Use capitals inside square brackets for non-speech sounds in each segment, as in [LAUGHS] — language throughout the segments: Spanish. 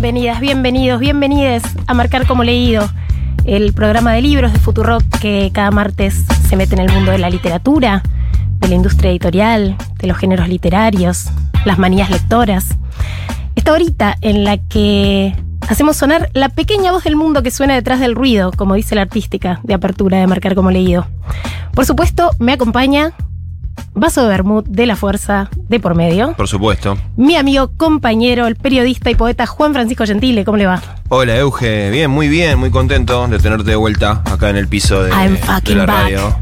Bienvenidas, bienvenidos, bienvenides a Marcar como Leído, el programa de libros de Futurock que cada martes se mete en el mundo de la literatura, de la industria editorial, de los géneros literarios, las manías lectoras. Esta horita en la que hacemos sonar la pequeña voz del mundo que suena detrás del ruido, como dice la artística de apertura de Marcar como Leído. Por supuesto, me acompaña Vaso de Bermud de la Fuerza de por medio. Por supuesto. Mi amigo, compañero, el periodista y poeta Juan Francisco Gentile, ¿cómo le va? Hola Euge, bien, muy bien, muy contento de tenerte de vuelta acá en el piso de, I'm de fucking la radio.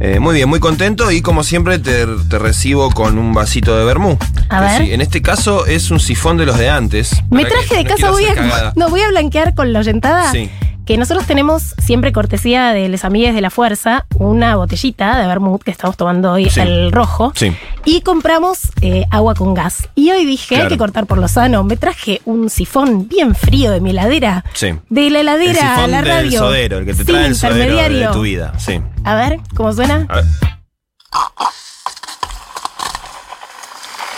Eh, muy bien, muy contento y como siempre te, te recibo con un vasito de vermú. A ver. sí, en este caso es un sifón de los de antes. Me traje de no casa, voy a, no, voy a blanquear con la oyentada. Sí. Que nosotros tenemos siempre cortesía de les amigues de la fuerza una botellita de vermouth que estamos tomando hoy, Sí. el rojo. Sí. Y compramos eh, agua con gas. Y hoy dije, hay que cortar por lo sano. Me traje un sifón bien frío de mi heladera. Sí. De la El heladera a la del radio. sodero, el que te trae el sodero de tu vida. Sí. A ver, ¿cómo suena? A ver.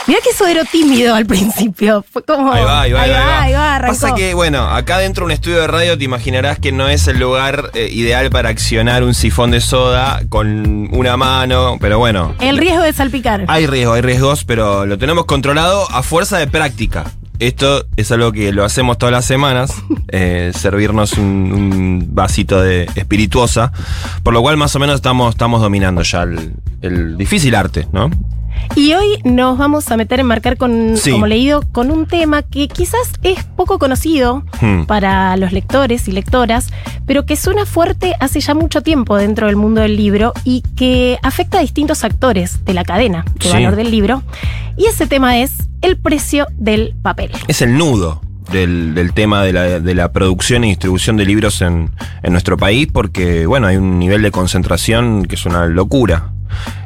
Mirá que sodero tímido al principio. Fue como. Ahí va, ahí va, ahí va, ahí va, arrancó. Pasa que, bueno, acá dentro de un estudio de radio te imaginarás que no es el lugar eh, ideal para accionar un sifón de soda con una mano, pero bueno. El riesgo de salpicar. Hay riesgo, hay riesgos, pero lo tenemos controlado a fuerza de práctica. Esto es algo que lo hacemos todas las semanas, [LAUGHS] eh, servirnos un, un vasito de espirituosa, por lo cual más o menos estamos, estamos dominando ya el, el difícil arte, ¿no? Y hoy nos vamos a meter en marcar con, Sí. como leído, con un tema que quizás es poco conocido Hmm. para los lectores y lectoras, pero que suena fuerte hace ya mucho tiempo dentro del mundo del libro y que afecta a distintos actores de la cadena de Sí. valor del libro. Y ese tema es el precio del papel. Es el nudo del, del tema de la, de la producción y distribución de libros en, en nuestro país, porque, bueno, hay un nivel de concentración que es una locura.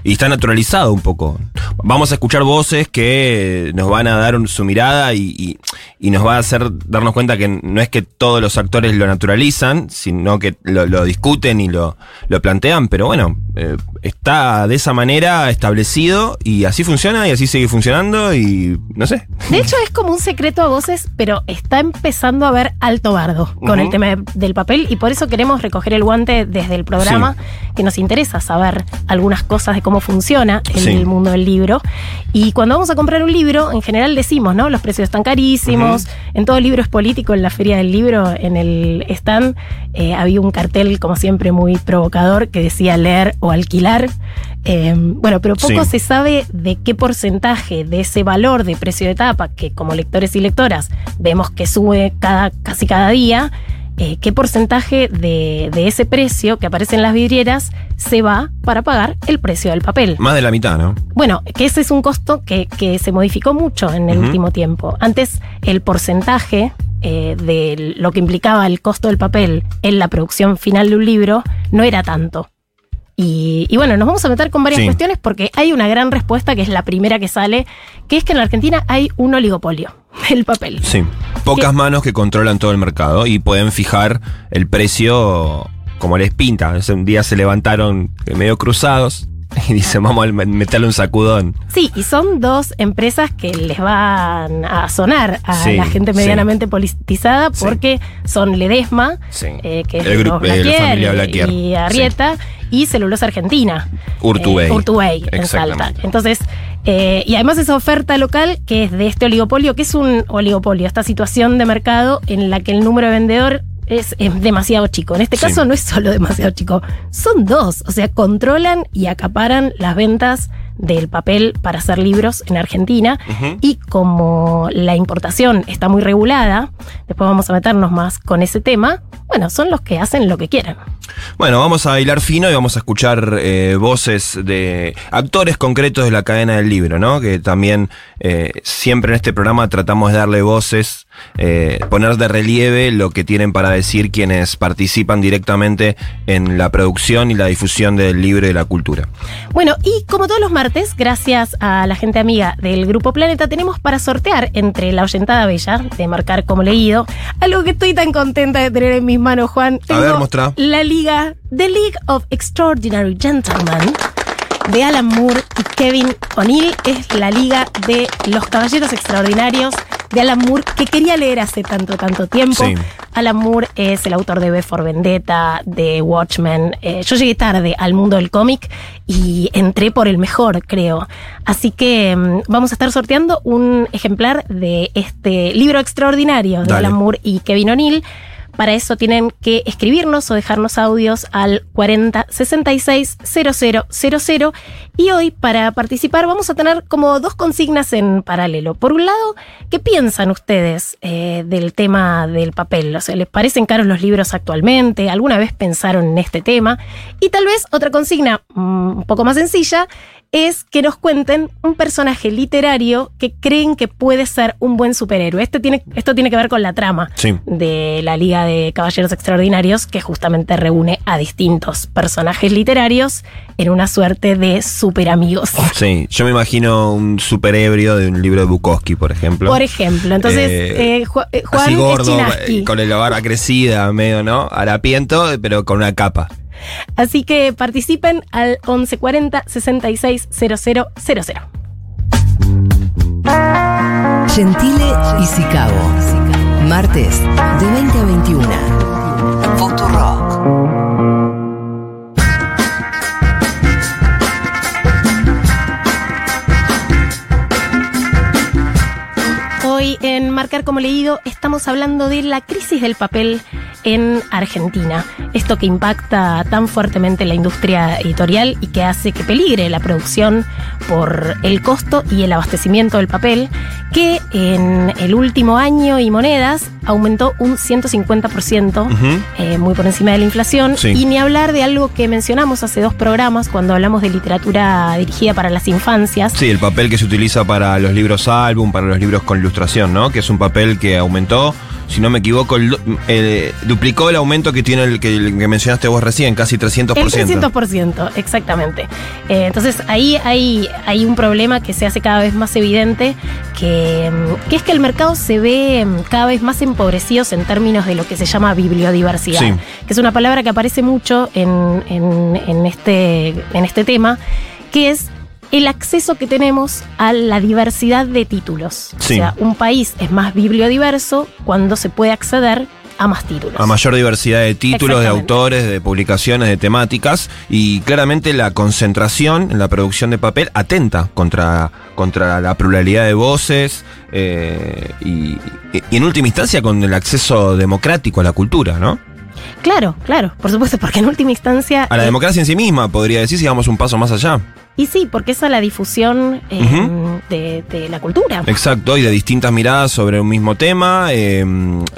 Y está naturalizado un poco. Vamos a escuchar voces que nos van a dar un- su mirada y, y- y nos va a hacer darnos cuenta que no es que todos los actores lo naturalizan, sino que lo, lo discuten y lo, lo plantean, pero bueno, eh, está de esa manera establecido y así funciona y así sigue funcionando y no sé. De hecho, es como un secreto a voces, pero está empezando a haber alto bardo con el tema de- del papel y por eso queremos recoger el guante desde el programa, que nos interesa saber algunas cosas de cómo funciona el, Sí. mundo del libro. Y cuando vamos a comprar un libro, en general decimos, ¿no? Los precios están carísimos. En todo libro es político, en la feria del libro, en el stand, eh, había un cartel, como siempre, muy provocador que decía leer o alquilar. Eh, bueno, pero poco Sí. se sabe de qué porcentaje de ese valor de precio de tapa, que como lectores y lectoras vemos que sube cada, casi cada día, eh, qué porcentaje de, de ese precio que aparece en las vidrieras se va para pagar el precio del papel. Más de la mitad, ¿no? Bueno, que ese es un costo que, que se modificó mucho en el último tiempo. Antes el porcentaje eh, de lo que implicaba el costo del papel en la producción final de un libro no era tanto. Y, y bueno, nos vamos a meter con varias Sí. cuestiones porque hay una gran respuesta que es la primera que sale, que es que en la Argentina hay un oligopolio [LAUGHS] del papel. Sí. Pocas manos que controlan todo el mercado y pueden fijar el precio como les pinta. Ese Un día se levantaron medio cruzados [LAUGHS] y dicen, vamos a meterle un sacudón. Sí, y son dos empresas que les van a sonar a Sí, la gente sí. medianamente politizada Sí. porque son Ledesma, eh, que es El de grupo- los eh, la familia Blaquier. y Arrieta, y Celulosa Argentina. Urtubey. Eh, Urtubey, en. Salta. Entonces, Eh, y además esa oferta local que es de este oligopolio, que es un oligopolio, esta situación de mercado en la que el número de vendedor es, es demasiado chico. En este Sí. caso no es solo demasiado chico, son dos. O sea, controlan y acaparan las ventas del papel para hacer libros en Argentina. Y como la importación está muy regulada, después vamos a meternos más con ese tema, bueno, son los que hacen lo que quieran. Bueno, vamos a hilar fino y vamos a escuchar eh, voces de actores concretos de la cadena del libro, ¿no? Que también eh, siempre en este programa tratamos de darle voces, eh, poner de relieve lo que tienen para decir quienes participan directamente en la producción y la difusión del libro y de la cultura. Bueno, y como todos los martes, gracias a la gente amiga del Grupo Planeta, tenemos para sortear entre la oyentada bella de marcar como leído, algo que estoy tan contenta de tener en mis manos, Juan. A ver, Tengo mostrá. La liga, The League of Extraordinary Gentlemen, de Alan Moore y Kevin O'Neill. Es la liga de los caballeros extraordinarios de Alan Moore, que quería leer hace tanto, tanto tiempo. Sí. Alan Moore es el autor de B for Vendetta, de Watchmen. Eh, yo llegué tarde al mundo del cómic y entré por el mejor, creo. Así que mm, vamos a estar sorteando un ejemplar de este libro extraordinario de Dale. Alan Moore y Kevin O'Neill. Para eso tienen que escribirnos o dejarnos audios al 40 66 0000. Y hoy, para participar, vamos a tener como dos consignas en paralelo. Por un lado, ¿qué piensan ustedes eh, del tema del papel? O sea, ¿les parecen caros los libros actualmente? ¿Alguna vez pensaron en este tema? Y tal vez otra consigna mm, un poco más sencilla es que nos cuenten un personaje literario que creen que puede ser un buen superhéroe. Este tiene, esto tiene que ver con la trama Sí. de la Liga de Caballeros Extraordinarios, que justamente reúne a distintos personajes literarios en una suerte de super amigos. [LAUGHS] Sí, yo me imagino un superebrio de un libro de Bukowski, por ejemplo. Por ejemplo, entonces Eh, eh, Ju- eh, Juan Así gordo, con la barba crecida, medio, ¿no? Harapiento, pero con una capa. Así que participen al 1140 66 000. Gentile y Sicabo. Martes, de 20 a 21. Futurock. En Marcar como leído estamos hablando de la crisis del papel en Argentina. Esto que impacta tan fuertemente la industria editorial y que hace que peligre la producción por el costo y el abastecimiento del papel, que en el último año y monedas aumentó un 150%, Ujú. eh, muy por encima de la inflación. Sí. Y ni hablar de algo que mencionamos hace dos programas cuando hablamos de literatura dirigida para las infancias. Sí, el papel que se utiliza para los libros álbum, para los libros con ilustración, ¿no? Que es un papel que aumentó, si no me equivoco, el eh, duplicó el aumento que tiene el que, el que mencionaste vos recién, casi 300%. El 300%, exactamente. Eh, entonces ahí hay, hay un problema que se hace cada vez más evidente, que, mm, que es que el mercado se ve mm, cada vez más empobrecido en términos de lo que se llama bibliodiversidad, Sí. que es una palabra que aparece mucho en, en- en este, en este tema, que es el acceso que tenemos a la diversidad de títulos. Sí. O sea, un país es más bibliodiverso cuando se puede acceder a más títulos. A mayor diversidad de títulos, de autores, de publicaciones, de temáticas y claramente la concentración en la producción de papel atenta contra, contra la pluralidad de voces eh, y, y en última instancia con el acceso democrático a la cultura, ¿no? Claro, claro, por supuesto, porque en última instancia... A la democracia en sí misma, podría decir, si vamos un paso más allá. Y sí, porque es a la difusión eh, de, de la cultura. Exacto, y de distintas miradas sobre un mismo tema, eh,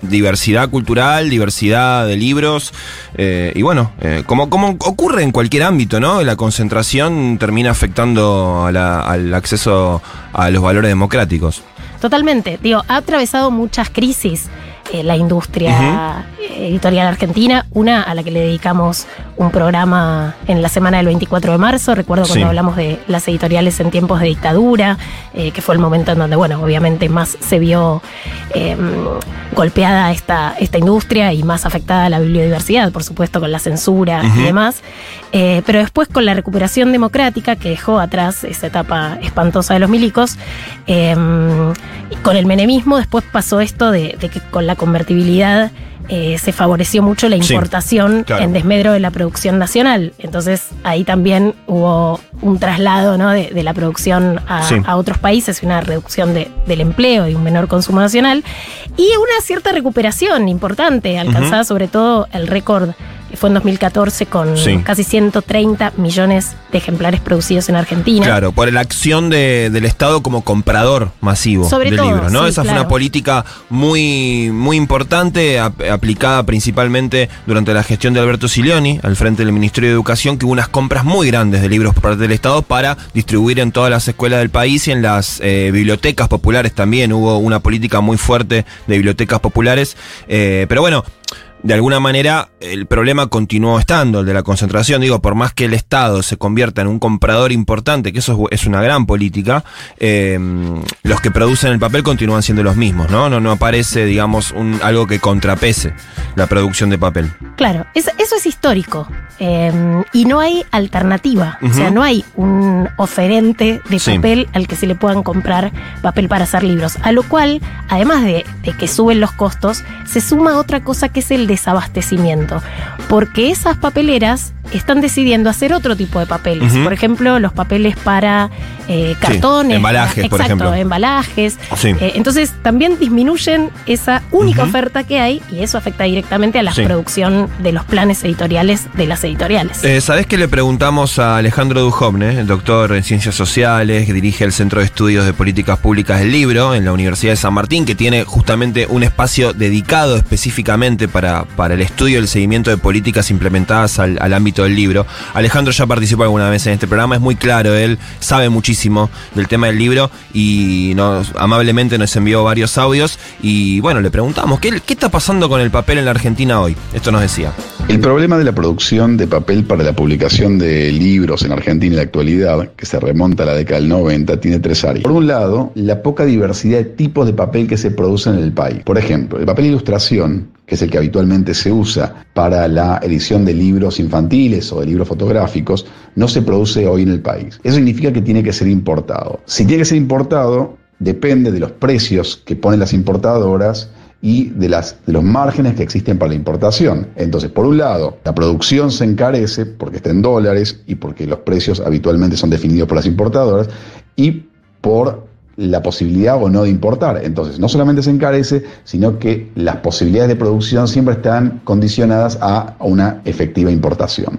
diversidad cultural, diversidad de libros, eh, y bueno, eh, como, como ocurre en cualquier ámbito, ¿no? La concentración termina afectando a la- al acceso a los valores democráticos. Totalmente. Digo, ha atravesado muchas crisis eh, la industria editorial argentina. Una a la que le dedicamos un programa en la semana del 24 de marzo. Recuerdo cuando Sí. hablamos de las editoriales en tiempos de dictadura, eh, que fue el momento en donde, bueno, obviamente más se vio eh, golpeada esta, esta industria y más afectada la biodiversidad, por supuesto, con la censura y demás. Eh, pero después con la recuperación democrática que dejó atrás esa etapa espantosa de los milicos, eh, y con el menemismo después pasó esto de, de que con la convertibilidad eh, se favoreció mucho la Sí, importación claro. en desmedro de la producción nacional. Entonces ahí también hubo un traslado ¿no? de, de la producción a, Sí. a otros países y una reducción de- del empleo y un menor consumo nacional. Y una cierta recuperación importante, alcanzada sobre todo el récord fue en 2014 con Sí. casi 130 millones de ejemplares producidos en Argentina. Claro, por la acción de- del Estado como comprador masivo Sobre de todo, libros, ¿no? sí, Esa fue una política muy, muy importante, ap- aplicada principalmente durante la gestión de Alberto Silioni, al frente del Ministerio de Educación, que hubo unas compras muy grandes de libros por parte del Estado para distribuir en todas las escuelas del país y en las eh, bibliotecas populares también. Hubo una política muy fuerte de bibliotecas populares. Eh, pero bueno. De alguna manera, el problema continuó estando, el de la concentración. Digo, por más que el Estado se convierta en un comprador importante, que eso es, una gran política, eh, los que producen el papel continúan siendo los mismos, ¿no? No, no aparece, digamos, un, algo que contrapese la producción de papel. Claro, es- eso es histórico. eh, y no hay alternativa. O sea, no hay un oferente de Sí. papel al que se le puedan comprar papel para hacer libros. A lo cual, además de, de que suben los costos, se suma otra cosa que es el desabastecimiento. Porque esas papeleras están decidiendo hacer otro tipo de papeles. Por ejemplo, los papeles para eh, cartones. embalajes, por exacto, ejemplo. embalajes. Sí. Eh, entonces también disminuyen esa única oferta que hay y eso afecta directamente a la Sí. producción de los planes editoriales de las editoriales. Eh, ¿Sabés que le preguntamos a Alejandro Duhovne, el doctor en Ciencias Sociales, que dirige el Centro de Estudios de Políticas Públicas del Libro en la Universidad de San Martín, que tiene justamente un espacio dedicado específicamente para, para el estudio y el seguimiento de políticas implementadas al, ámbito del libro? Alejandro ya participó alguna vez en este programa, es muy claro, él sabe muchísimo del tema del libro y amablemente nos envió varios audios y bueno, le preguntamos, ¿qué, ¿qué está pasando con el papel en la Argentina hoy? Esto nos decía. El problema de la producción de papel para la publicación de libros en Argentina en la actualidad, que se remonta a la década del 90, tiene tres áreas. Por un lado, la poca diversidad de tipos de papel que se producen en el país. Por ejemplo, el papel ilustración, que es el que habitualmente se usa para la edición de libros infantiles o de libros fotográficos, no se produce hoy en el país. Eso significa que tiene que ser importado. Si tiene que ser importado, depende de los precios que ponen las importadoras y de, las, de los márgenes que existen para la importación. Entonces, por un lado, la producción se encarece porque está en dólares y porque los precios habitualmente son definidos por las importadoras y por la posibilidad o no de importar. Entonces, no solamente se encarece, sino que las posibilidades de producción siempre están condicionadas a una efectiva importación.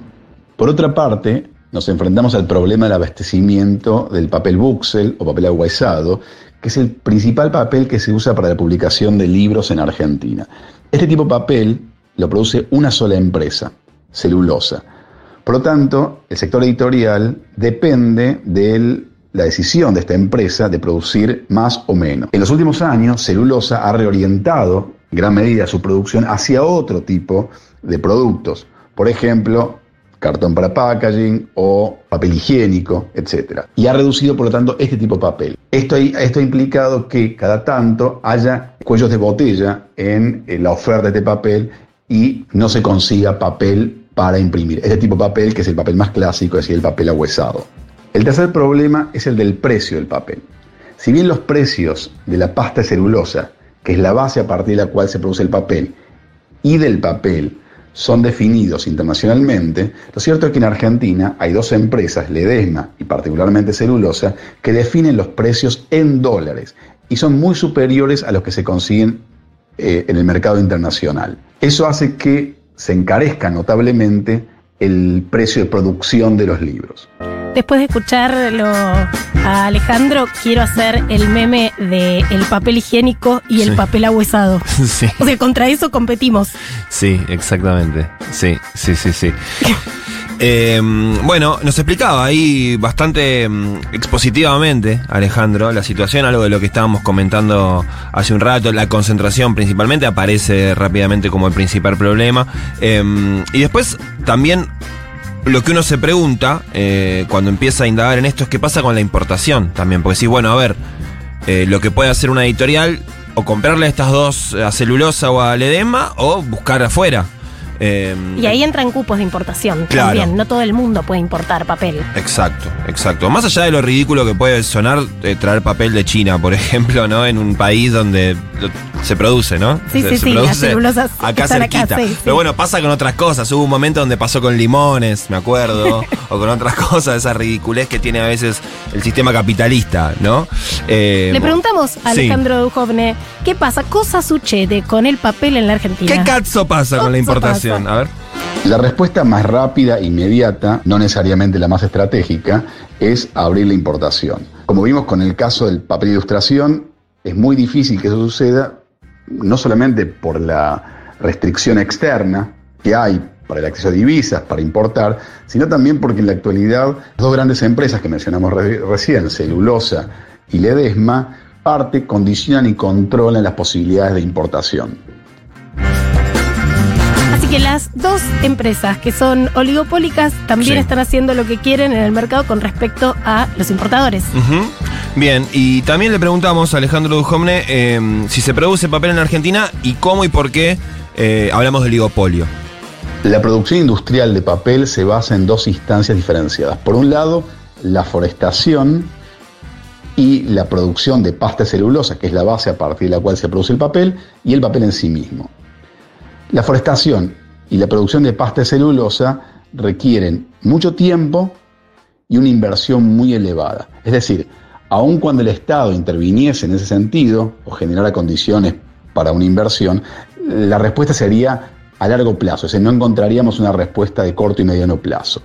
Por otra parte, nos enfrentamos al problema del abastecimiento del papel buxel o papel aguaizado, que es el principal papel que se usa para la publicación de libros en Argentina. Este tipo de papel lo produce una sola empresa, celulosa. Por lo tanto, el sector editorial depende de la decisión de esta empresa de producir más o menos. En los últimos años, Celulosa ha reorientado en gran medida su producción hacia otro tipo de productos. Por ejemplo, cartón para packaging o papel higiénico, etc. Y ha reducido, por lo tanto, este tipo de papel. Esto, esto ha implicado que cada tanto haya cuellos de botella en, la oferta de este papel y no se consiga papel para imprimir. Este tipo de papel, que es el papel más clásico, es decir, el papel ahuesado. El tercer problema es el del precio del papel. Si bien los precios de la pasta celulosa, que es la base a partir de la cual se produce el papel, y del papel son definidos internacionalmente, lo cierto es que en Argentina hay dos empresas, Ledesma y particularmente Celulosa, que definen los precios en dólares y son muy superiores a los que se consiguen eh, en el mercado internacional. Eso hace que se encarezca notablemente el precio de producción de los libros. Después de escucharlo a Alejandro, quiero hacer el meme de el papel higiénico y el Sí. papel ahuesado. [LAUGHS] Sí. O sea, contra eso competimos. Sí, exactamente. Sí, sí, sí, sí. [LAUGHS] Eh, bueno, nos explicaba ahí bastante mm, expositivamente, Alejandro, la situación, algo de lo que estábamos comentando hace un rato, la concentración principalmente aparece rápidamente como el principal problema. Eh, y después también lo que uno se pregunta eh, cuando empieza a indagar en esto es qué pasa con la importación también, porque sí, bueno, a ver, eh, lo que puede hacer una editorial o comprarle estas dos, a celulosa o a Ledema, o buscar afuera. Eh, Y ahí entran cupos de importación Claro. también. No todo el mundo puede importar papel. Exacto, exacto. Más allá de lo ridículo que puede sonar eh, traer papel de China, por [LAUGHS] ejemplo, ¿no? En un país donde se produce, ¿no? Sí, Se- sí, se sí, las celulosas acá están acá, cerquita. sí, sí. Pero bueno, pasa con otras cosas. Hubo un momento donde pasó con limones, me acuerdo, [LAUGHS] o con otras cosas, esa ridiculez que tiene a veces el sistema capitalista, ¿no? Eh, Le preguntamos a. Alejandro Dujovne, ¿qué pasa? Cosa sucede con el papel en la Argentina. ¿Qué cazzo pasa con la importación? La respuesta más rápida, inmediata, no necesariamente la más estratégica, es abrir la importación. Como vimos con el caso del papel de ilustración, es muy difícil que eso suceda, no solamente por la restricción externa que hay para el acceso a divisas, para importar, sino también porque en la actualidad las dos grandes empresas que mencionamos re- recién, Celulosa y Ledesma, parte, condicionan y controlan las posibilidades de importación. Que las dos empresas que son oligopólicas también Sí. están haciendo lo que quieren en el mercado con respecto a los importadores. Bien, y también le preguntamos a Alejandro Dujomne eh, si se produce papel en Argentina y cómo y por qué eh, hablamos de oligopolio. La producción industrial de papel se basa en dos instancias diferenciadas. Por un lado, la forestación y la producción de pasta celulosa, que es la base a partir de la cual se produce el papel, y el papel en sí mismo. La forestación y la producción de pasta de celulosa requieren mucho tiempo y una inversión muy elevada. Es decir, aun cuando el Estado interviniese en ese sentido o generara condiciones para una inversión, la respuesta sería a largo plazo, decir, no encontraríamos una respuesta de corto y mediano plazo.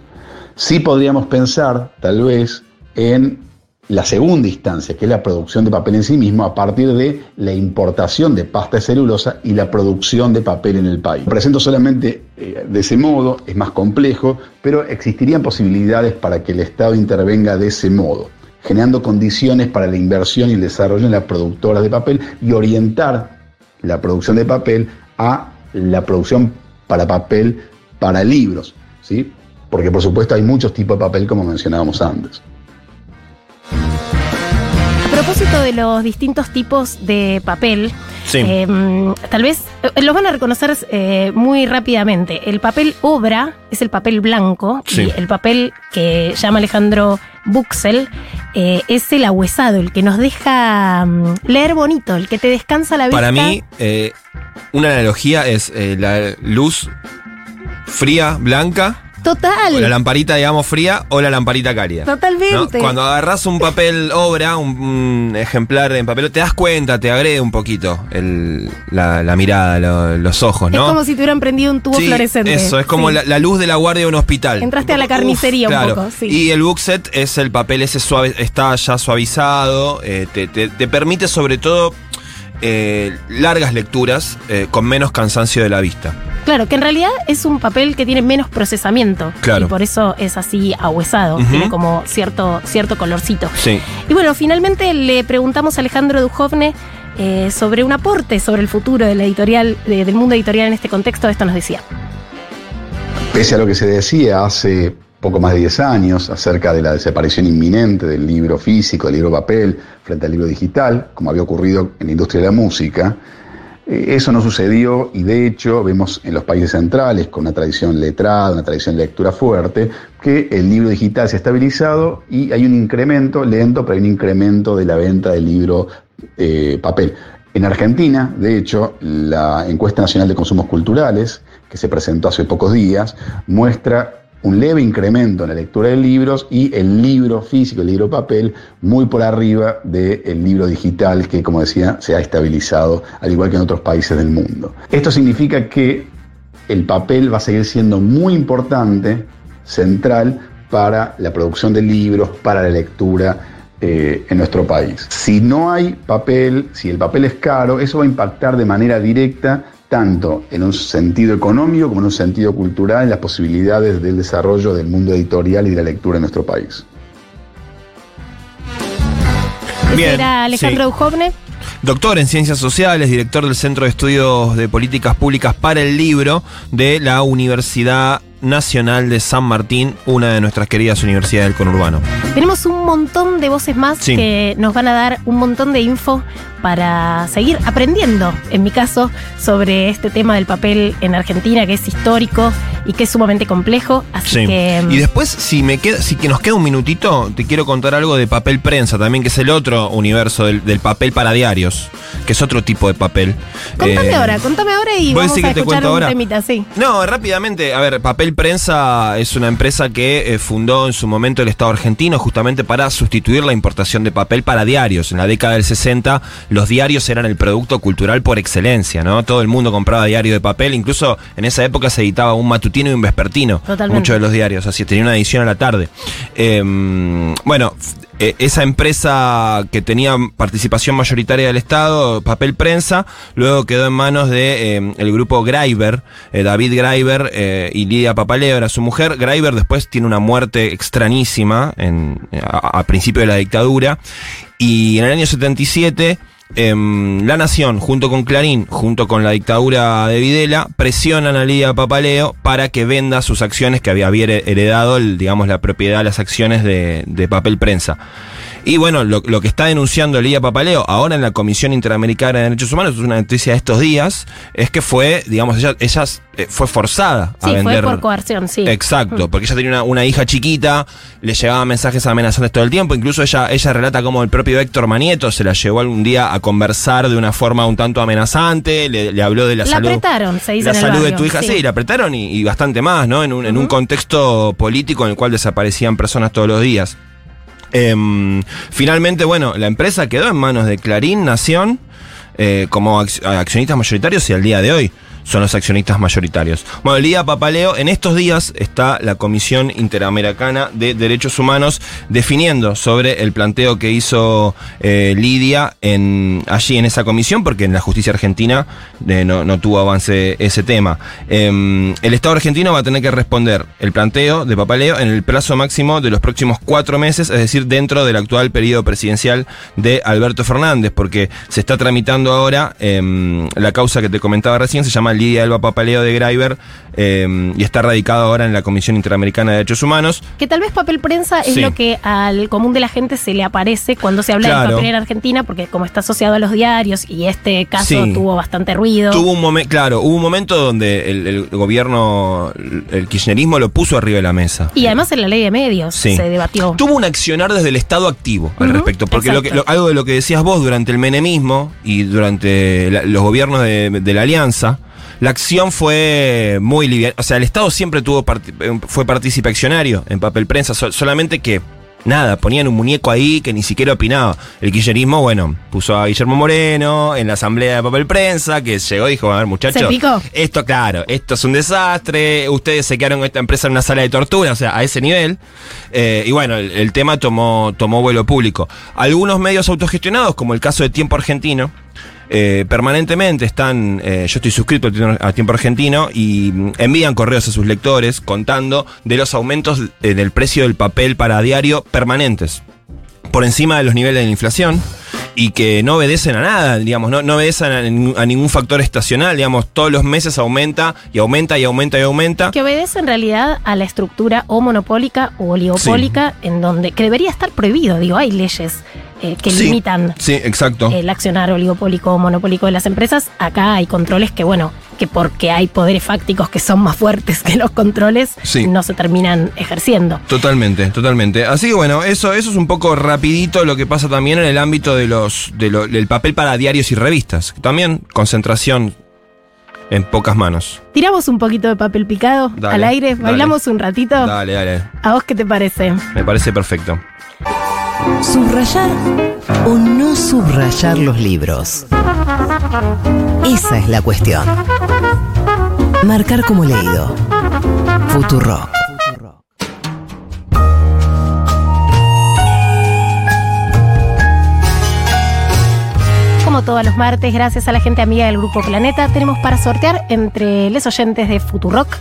Sí podríamos pensar, tal vez, en la segunda instancia, que es la producción de papel en sí mismo, a partir de la importación de pasta celulosa y la producción de papel en el país. Lo presento solamente eh, de ese modo, es más complejo, pero existirían posibilidades para que el Estado intervenga de ese modo, generando condiciones para la inversión y el desarrollo en las productoras de papel y orientar la producción de papel a la producción para papel para libros, ¿sí? Porque por supuesto hay muchos tipos de papel como mencionábamos antes. A propósito de los distintos tipos de papel, Sí. eh, tal vez eh, los van a reconocer eh, muy rápidamente. El papel obra es el papel blanco Sí. y el papel que llama Alejandro Buxel eh, es el ahuesado, el que nos deja mm, leer bonito, el que te descansa la vista. Para mí, eh, una analogía es la luz fría, blanca, Total. o la lamparita, digamos, fría, o la lamparita cálida. ¿no? Totalmente. Cuando agarras un papel obra, un, un ejemplar en papel, te das cuenta, te agrede un poquito el- la, la mirada, lo- los ojos, ¿no? Es como si te hubieran prendido un tubo Sí, fluorescente. Eso, es como Sí. la, la luz de la guardia de un hospital. Entraste a la Uf, carnicería un claro. poco, sí. Y el bookset es el papel ese suave, está ya suavizado, eh, te, te- te permite sobre todo eh, largas lecturas eh, con menos cansancio de la vista. Claro, que en realidad es un papel que tiene menos procesamiento. Claro. Y por eso es así ahuesado. Tiene como cierto, cierto colorcito. Sí. Y bueno, finalmente le preguntamos a Alejandro Dujovne eh, sobre un aporte sobre el futuro de la editorial, de- del mundo editorial en este contexto. Esto nos decía. Pese a lo que se decía hace poco más de 10 años acerca de la desaparición inminente del libro físico, del libro papel, frente al libro digital, como había ocurrido en la industria de la música, eh, eso no sucedió y de hecho vemos en los países centrales, con una tradición letrada, una tradición de lectura fuerte, que el libro digital se ha estabilizado y hay un incremento lento, pero hay un incremento de la venta del libro eh, papel. En Argentina, de hecho, la encuesta nacional de consumos culturales, que se presentó hace pocos días, muestra un leve incremento en la lectura de libros y el libro físico, el libro papel, muy por arriba del libro digital que, como decía, se ha estabilizado, al igual que en otros países del mundo. Esto significa que el papel va a seguir siendo muy importante, central, para la producción de libros, para la lectura eh, en nuestro país. Si no hay papel, si el papel es caro, eso va a impactar de manera directa tanto en un sentido económico como en un sentido cultural en las posibilidades del desarrollo del mundo editorial y de la lectura en nuestro país. Bien, era Alejandro sí. Doctor en Ciencias Sociales, director del Centro de Estudios de Políticas Públicas para el Libro de la Universidad Nacional de San Martín, una de nuestras queridas universidades del conurbano. Tenemos un montón de voces más Sí. que nos van a dar un montón de info para seguir aprendiendo, en mi caso, sobre este tema del papel en Argentina, que es histórico y que es sumamente complejo. Así Sí. que. mm, Y después, si me queda, si que nos queda un minutito, te quiero contar algo de papel prensa también, que es el otro universo del, del papel para diarios, que es otro tipo de papel. Contame Eh, ahora, contame ahora y ¿vos vamos a escuchar un ahora? temita, sí. No, rápidamente, a ver, Papel Prensa es una empresa que eh, fundó en su momento el Estado argentino justamente para sustituir la importación de papel para diarios. En la década del 60 los diarios eran el producto cultural por excelencia, ¿no? Todo el mundo compraba diario de papel, incluso en esa época se editaba un matutino y un vespertino. Totalmente. Muchos de los diarios, así tenía una edición a la tarde. Eh, bueno, eh, esa empresa que tenía participación mayoritaria del Estado, Papel Prensa, luego quedó en manos de eh, grupo Greiber, eh, David Greiber y Lidia Papaleo era su mujer. Greiber después tiene una muerte extrañísima en, a principio de la dictadura y en el año 77 em, La Nación, junto con Clarín, junto con la dictadura de Videla, presionan a Lidia Papaleo para que venda sus acciones que había, heredado, digamos, la propiedad, las acciones de, de papel prensa. Y bueno, lo, lo que está denunciando Lidia Papaleo ahora en la Comisión Interamericana de Derechos Humanos, es una noticia de estos días, es que fue, digamos, ella, ella eh, fue forzada a Sí, fue por coerción, sí. Exacto, porque ella tenía una, una hija chiquita, le llegaban mensajes amenazantes todo el tiempo, incluso ella, ella relata como el propio Héctor Manieto se la llevó algún día a conversar de una forma un tanto amenazante, le, le habló de la, La salud. apretaron, se dice La en el salud de tu hija, sí, sí. la apretaron y, y bastante más, ¿no? En un, en un contexto político en el cual desaparecían personas todos los días. Em, finalmente, bueno, la empresa quedó en manos de Clarín Nación eh, como ac- accionistas mayoritarios y al día de hoy son los accionistas mayoritarios. Bueno, el día Papaleo, en estos días está la Comisión Interamericana de Derechos Humanos definiendo sobre el planteo que hizo eh, Lidia allí en esa comisión, porque en la justicia argentina eh, no, no tuvo avance ese tema. Em, el Estado argentino va a tener que responder el planteo de Papaleo en el plazo máximo de los próximos cuatro meses, es decir, dentro del actual periodo presidencial de Alberto Fernández, porque se está tramitando ahora em, la causa que te comentaba recién, se llama Lidia Elba Papaleo de Greiber em, y está radicada ahora en la Comisión Interamericana de Derechos Humanos. Que tal vez papel prensa es Sí. lo que al común de la gente se le aparece cuando se habla Claro. de papel en Argentina, porque como está asociado a los diarios y este caso Sí. tuvo bastante ruido. Tuvo un momento, claro, hubo un momento donde el, el gobierno, el kirchnerismo lo puso arriba de la mesa. Y además en la ley de medios Sí. se debatió. Tuvo un accionar desde el Estado activo al respecto, porque lo que, exacto. lo- algo de lo que decías vos durante el menemismo y durante la- los gobiernos de, de la Alianza, la acción fue muy liviana. O sea, el Estado siempre tuvo parti- eh, fue partícipe accionario en papel prensa, so- solamente que nada, ponían un muñeco ahí que ni siquiera opinaba. El kirchnerismo, bueno, puso a Guillermo Moreno en la asamblea de papel prensa, que llegó y dijo, a ver muchachos, esto, claro, esto es un desastre. Ustedes se quedaron con esta empresa en una sala de tortura, o sea, a ese nivel. Eh, y bueno, el, el tema tomó, tomó vuelo público. Algunos medios autogestionados, como el caso de Tiempo Argentino, eh, permanentemente están, eh, yo estoy suscrito a Tiempo- Argentino y mm, envían correos a sus lectores contando de los aumentos eh, del precio del papel para diario permanentes por encima de los niveles de la inflación y que no obedecen a nada, digamos, no, no obedecen a, nin- a ningún factor estacional, digamos, todos los meses aumenta y aumenta y aumenta y aumenta. Que obedece en realidad a la estructura o monopólica o oligopólica, en donde que debería estar prohibido. Digo, hay leyes eh, que Sí, limitan Sí, exacto. el accionar oligopólico o monopólico de las empresas. Acá hay controles que, bueno, que porque hay poderes fácticos que son más fuertes que los controles, Sí. no se terminan ejerciendo. Totalmente, totalmente. Así que bueno, eso, eso es un poco rapidito lo que pasa también en el ámbito de los, de lo- del papel para diarios y revistas. También concentración en pocas manos. Tiramos un poquito de papel picado Dale, al aire, dale. bailamos un ratito. Dale, dale. ¿A vos qué te parece? Me parece perfecto. Subrayar o no subrayar los libros. Esa es la cuestión. Marcar como leído. Futuro. Todos los martes, gracias a la gente amiga del Grupo Planeta, tenemos para sortear entre los oyentes de Futurock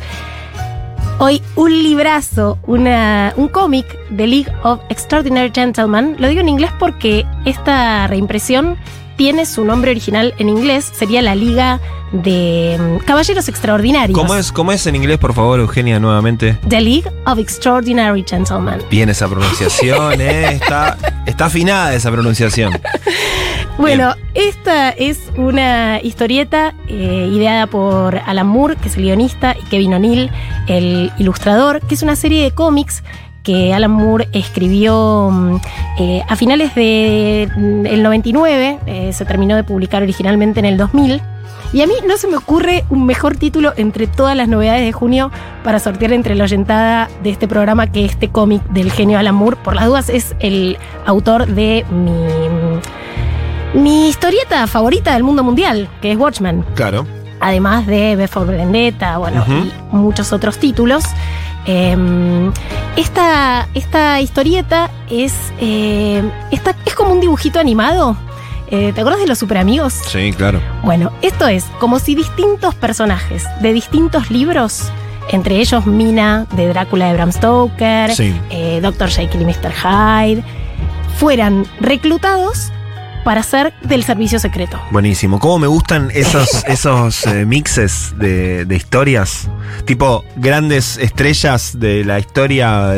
hoy un librazo, una, un cómic de League of Extraordinary Gentlemen. Lo digo en inglés porque esta reimpresión tiene su nombre original en inglés, sería la Liga de mm, Caballeros Extraordinarios. ¿Cómo es, ¿Cómo es en inglés, por favor, Eugenia, nuevamente? The League of Extraordinary Gentlemen. Bien esa pronunciación, [LAUGHS] ¿eh? Está, está afinada esa pronunciación. Bueno, esta es una historieta eh, ideada por Alan Moore, que es el guionista, y Kevin O'Neill, el ilustrador, que es una serie de cómics que Alan Moore escribió mm, eh, a finales del de, 99, eh, se terminó de publicar originalmente en el 2000. Y a mí no se me ocurre un mejor título entre todas las novedades de junio para sortear entre la oyentada de este programa que este cómic del genio Alan Moore. Por las dudas es el autor de mi, mi historieta favorita del mundo mundial, que es Watchmen. Claro. Además de Before Vendetta, bueno, uh -huh. y muchos otros títulos. Eh, esta, esta, historieta es, eh, esta, es como un dibujito animado. Eh, ¿Te acuerdas de los super amigos? Sí, claro. Bueno, esto es como si distintos personajes de distintos libros, entre ellos Mina de Drácula de Bram Stoker, Sí. eh, Dr. Jekyll y Mr. Hyde, fueran reclutados para ser del servicio secreto. Buenísimo. ¿Cómo me gustan esos, [LAUGHS] esos eh, mixes de, de historias? Tipo, grandes estrellas de la historia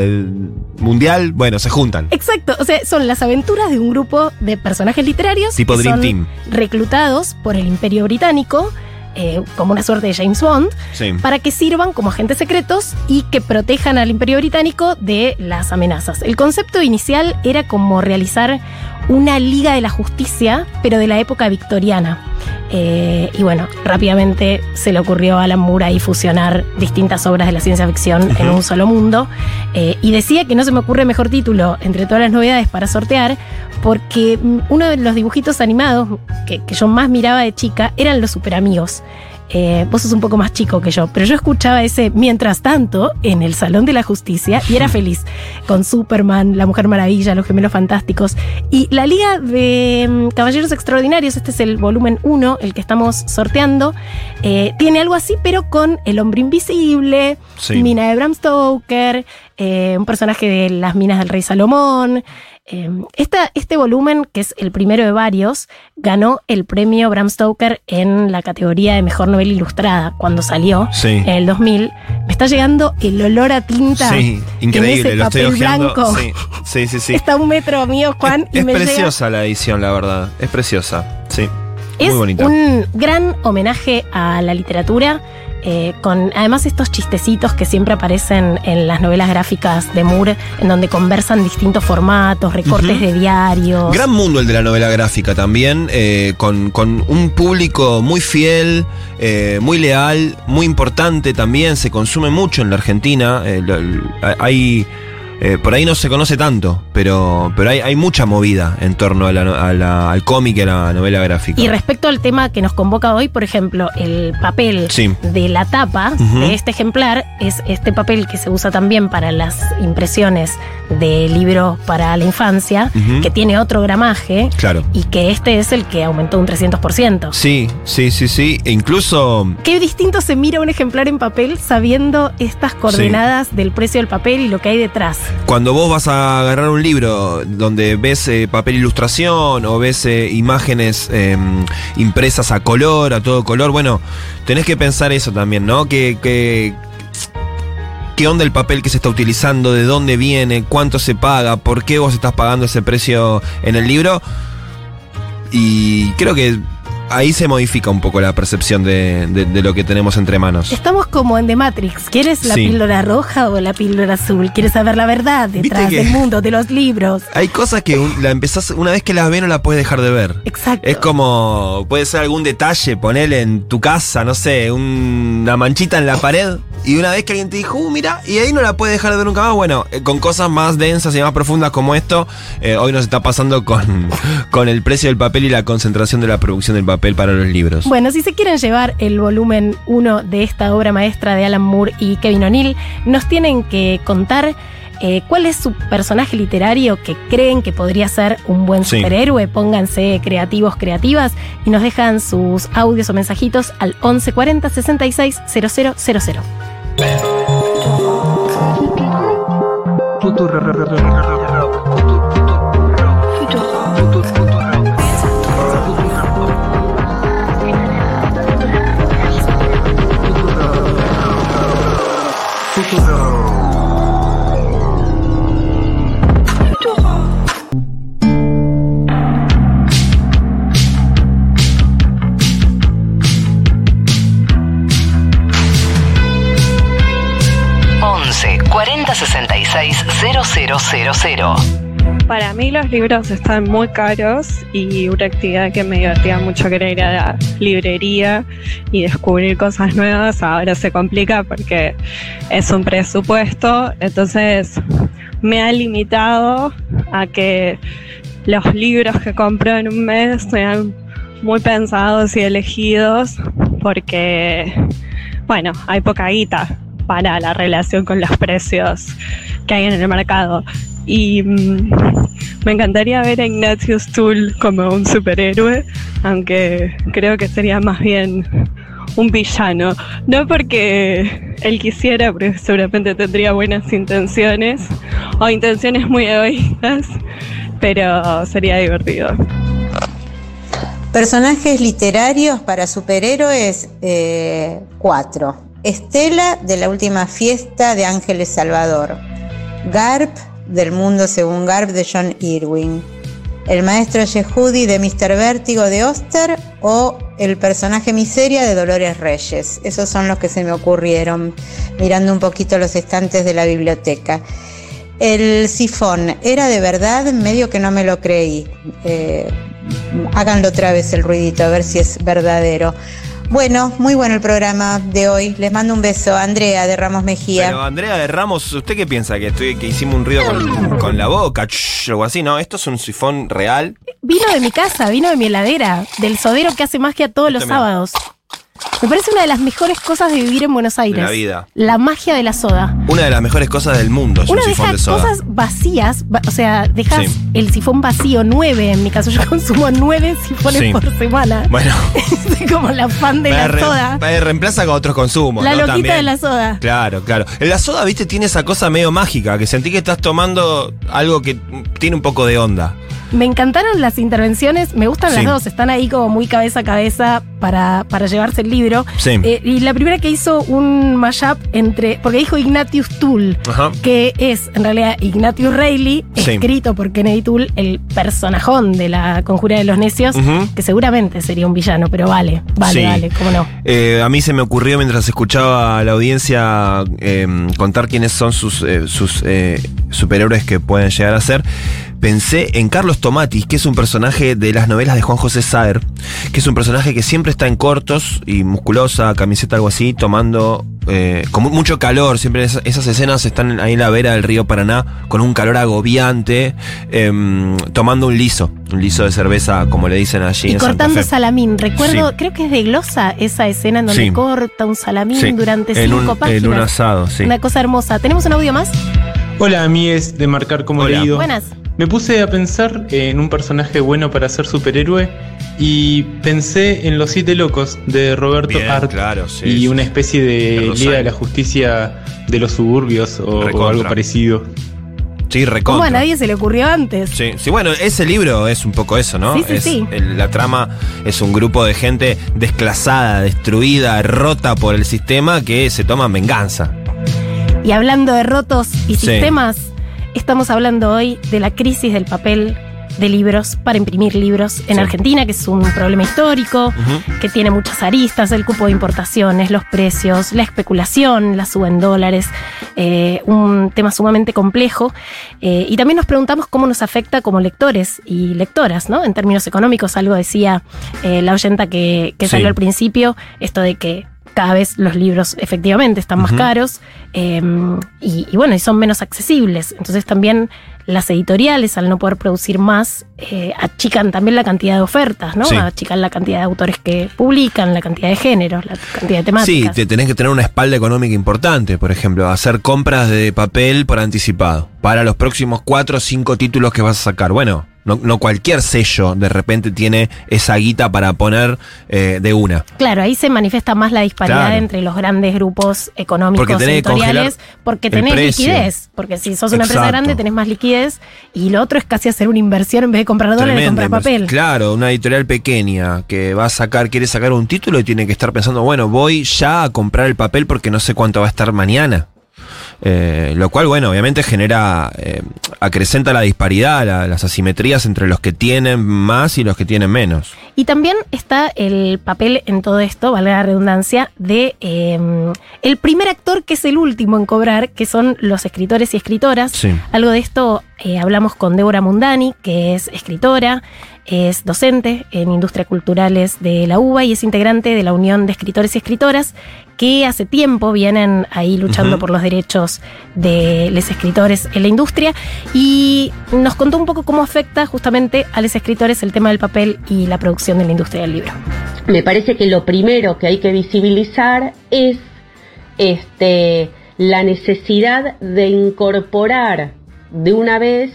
mundial, bueno, se juntan. Exacto, o sea, son las aventuras de un grupo de personajes literarios Tipo que Dream son Team. reclutados por el Imperio Británico eh, como una suerte de James Bond Sí. para que sirvan como agentes secretos y que protejan al Imperio Británico de las amenazas. El concepto inicial era como realizar una Liga de la Justicia, pero de la época victoriana. Eh, y bueno, rápidamente se le ocurrió a Alan Moore ahí fusionar distintas obras de la ciencia ficción en un solo mundo. Eh, y decía que no se me ocurre mejor título entre todas las novedades para sortear, porque mm, uno de los dibujitos animados que, que yo más miraba de chica eran los super amigos. Eh, vos sos un poco más chico que yo, pero yo escuchaba ese mientras tanto en el Salón de la Justicia y era feliz con Superman, la Mujer Maravilla, los Gemelos Fantásticos y la Liga de mm, Caballeros Extraordinarios. Este es el volumen 1, el que estamos sorteando. eh, tiene algo así, pero con el hombre invisible, Sí. Mina de Bram Stoker, eh, un personaje de las minas del Rey Salomón. Eh, esta- este volumen, que es el primero de varios, ganó el premio Bram Stoker en la categoría de mejor novela ilustrada cuando salió Sí. en el 2000. Me está llegando el olor a tinta. Sí, en ese lo papel blanco. Sí, sí, sí. Está a un metro mío, Juan, y es me llega- preciosa la edición, la verdad. Es preciosa. Sí. Es Muy bonita. un gran homenaje a la literatura, eh, con además estos chistecitos que siempre aparecen en las novelas gráficas de Moore, en donde conversan distintos formatos, recortes de diarios. Gran mundo el de la novela gráfica también, eh, con, con un público muy fiel, eh, muy leal, muy importante también, se consume mucho en la Argentina. hay, eh, por ahí no se conoce tanto, pero, pero hay, hay mucha movida en torno a la- a la- al cómic y a la novela gráfica. Y respecto al tema que nos convoca hoy, por ejemplo, el papel Sí. de la tapa de este ejemplar es este papel que se usa también para las impresiones de libros para la infancia, que tiene otro gramaje Claro. y que este es el que aumentó un 300%. Sí, sí, sí, sí. E incluso Qué distinto se mira un ejemplar en papel sabiendo estas coordenadas del precio del papel y lo que hay detrás. Cuando vos vas a agarrar un libro donde ves eh, papel ilustración o ves eh, imágenes eh, impresas a color, a todo color, bueno, tenés que pensar eso también, ¿no? Que, que- ¿Qué onda el papel que se está utilizando? ¿De dónde viene? ¿Cuánto se paga? ¿Por qué vos estás pagando ese precio en el libro? Y creo que ahí se modifica un poco la percepción de, de- de lo que tenemos entre manos. Estamos como en The Matrix. ¿Quieres la Sí. píldora roja o la píldora azul? ¿Quieres saber la verdad detrás del mundo, de los libros? Hay cosas que un- la empezás, una vez que las ves no la puedes dejar de ver. Exacto. Es como, puede ser algún detalle, ponerle en tu casa, no sé, un- una manchita en la pared. Y una vez que alguien te dijo, uh, mira, y ahí no la puedes dejar de ver nunca más. Bueno, eh, con cosas más densas y más profundas como esto, eh, hoy nos está pasando con, [LAUGHS] con el precio del papel y la concentración de la producción del papel para los libros. Bueno, si se quieren llevar el volumen 1 de esta obra maestra de Alan Moore y Kevin O'Neill, nos tienen que contar eh, cuál es su personaje literario que creen que podría ser un buen Sí. superhéroe. Pónganse creativos, creativas y nos dejan sus audios o mensajitos al 1140 66 000. 0000. Para mí los libros están muy caros y una actividad que me divertía mucho que era ir a la librería y descubrir cosas nuevas ahora se complica porque es un presupuesto, entonces me ha limitado a que los libros que compro en un mes sean muy pensados y elegidos porque, bueno, hay poca guita para la relación con los precios que hay en el mercado. Y mm, me encantaría ver a Ignatius Tool como un superhéroe, aunque creo que sería más bien un villano. No porque él quisiera, porque seguramente tendría buenas intenciones o intenciones muy egoístas, pero sería divertido. Personajes literarios para superhéroes, eh, cuatro. Estela de la última fiesta de Ángeles Salvador. Garp del mundo según Garp de John Irwin. El maestro Yehudi de Mr. Vértigo de Oster o el personaje Miseria de Dolores Reyes. Esos son los que se me ocurrieron mirando un poquito los estantes de la biblioteca. El sifón era de verdad, medio que no me lo creí. Eh, háganlo otra vez el ruidito, a ver si es verdadero. Bueno, muy bueno el programa de hoy. Les mando un beso. Andrea de Ramos Mejía. Pero Andrea de Ramos, ¿usted qué piensa? ¿Que, estoy, que hicimos un ruido con, con la boca? O así, ¿no? Esto es un sifón real. Vino de mi casa, vino de mi heladera, del sodero que hace magia todos los mira. sábados. Me parece una de las mejores cosas de vivir en Buenos Aires. la vida. La magia de la soda. Una de las mejores cosas del mundo es Uno un de soda. cosas vacías, va- o sea, dejas Sí. el sifón vacío, nueve en mi caso. Yo [LAUGHS] consumo nueve sifones Sí. por semana. Bueno, [LAUGHS] Soy como la fan de me la re- soda. me reemplaza con otros consumos. La ¿no? loquita También. de la soda. Claro, claro. La soda, viste, tiene esa cosa medio mágica, que sentí que estás tomando algo que tiene un poco de onda. Me encantaron las intervenciones, me gustan las dos, están ahí como muy cabeza a cabeza para, para llevarse el libro. Sí. Eh, y la primera que hizo un mashup entre, porque dijo Ignatius Tool, Ajá. que es en realidad Ignatius Reilly, Sí. escrito por Kennedy Tool, el personajón de la Conjura de los Necios, que seguramente sería un villano, pero vale, vale, vale, cómo no. Eh, a mí se me ocurrió mientras escuchaba a la audiencia eh, contar quiénes son sus, eh, sus superhéroes que pueden llegar a ser. Pensé en Carlos Tomatis, que es un personaje de las novelas de Juan José Saer, que es un personaje que siempre está en cortos y musculosa, camiseta, algo así, tomando eh, con mu- mucho calor. Siempre esas, esas escenas están ahí en la vera del río Paraná, con un calor agobiante, em, tomando un liso, un liso de cerveza, como le dicen allí Y en Santa cortando Fe. salamín, recuerdo, Sí. creo que es de Glosa esa escena en donde Sí. corta un salamín Sí, durante en cinco un, páginas. En un asado, sí. Una cosa hermosa. ¿Tenemos un audio más? Hola, a mí es de marcar como Hola. leído. Buenas. Me puse a pensar en un personaje bueno para ser superhéroe y pensé en Los Siete Locos de Roberto Bien, Hart claro, sí, y sí. una especie de. Liga de la Justicia de los suburbios o, algo parecido. Sí, ¿Cómo recontra. a nadie se le ocurrió antes? Sí, sí, bueno, ese libro es un poco eso, ¿no? Sí, sí, Es- sí. el- la trama es un grupo de gente desclasada, destruida, rota por el sistema que se toma venganza. Y hablando de rotos y Sí. sistemas, estamos hablando hoy de la crisis del papel de libros para imprimir libros en Sí. Argentina, que es un problema histórico, que tiene muchas aristas, el cupo de importaciones, los precios, la especulación, la suba en dólares, eh, un tema sumamente complejo. Eh, y también nos preguntamos cómo nos afecta como lectores y lectoras, ¿no? En términos económicos, algo decía eh, la oyenta que, que Sí. salió al principio, esto de que cada vez los libros efectivamente están más caros eh, y, y bueno, y son menos accesibles. Entonces también las editoriales, al no poder producir más, eh, achican también la cantidad de ofertas, ¿no? Sí. Achican la cantidad de autores que publican, la cantidad de géneros, la cantidad de Sí, temáticas. te tenés que tener una espalda económica importante, por ejemplo, hacer compras de papel por anticipado para los próximos cuatro o cinco títulos que vas a sacar. Bueno, no, no cualquier sello de repente tiene esa guita para poner eh, de una. Claro, ahí se manifiesta más la disparidad Claro. entre los grandes grupos económicos Porque tenés que editoriales, porque tenés liquidez, porque si sos una empresa grande tenés más liquidez y lo otro es casi hacer una inversión en vez de comprar dólares, comprar papel. Claro, una editorial pequeña que va a sacar, quiere sacar un título y tiene que estar pensando, bueno, voy ya a comprar el papel porque no sé cuánto va a estar mañana. Eh, lo cual, bueno, obviamente genera, eh, acrecenta la disparidad, la- las asimetrías entre los que tienen más y los que tienen menos. Y también está el papel en todo esto, valga la redundancia, de eh, el primer actor que es el último en cobrar, que son los escritores y escritoras. Sí. Algo de esto eh, hablamos con Débora Mundani, que es escritora, es docente en Industrias Culturales de la UBA y es integrante de la Unión de Escritores y Escritoras, que hace tiempo vienen ahí luchando por los derechos de los escritores en la industria y nos contó un poco cómo afecta justamente a los escritores el tema del papel y la producción de la industria del libro. me parece que lo primero que hay que visibilizar es este, la necesidad de incorporar de una vez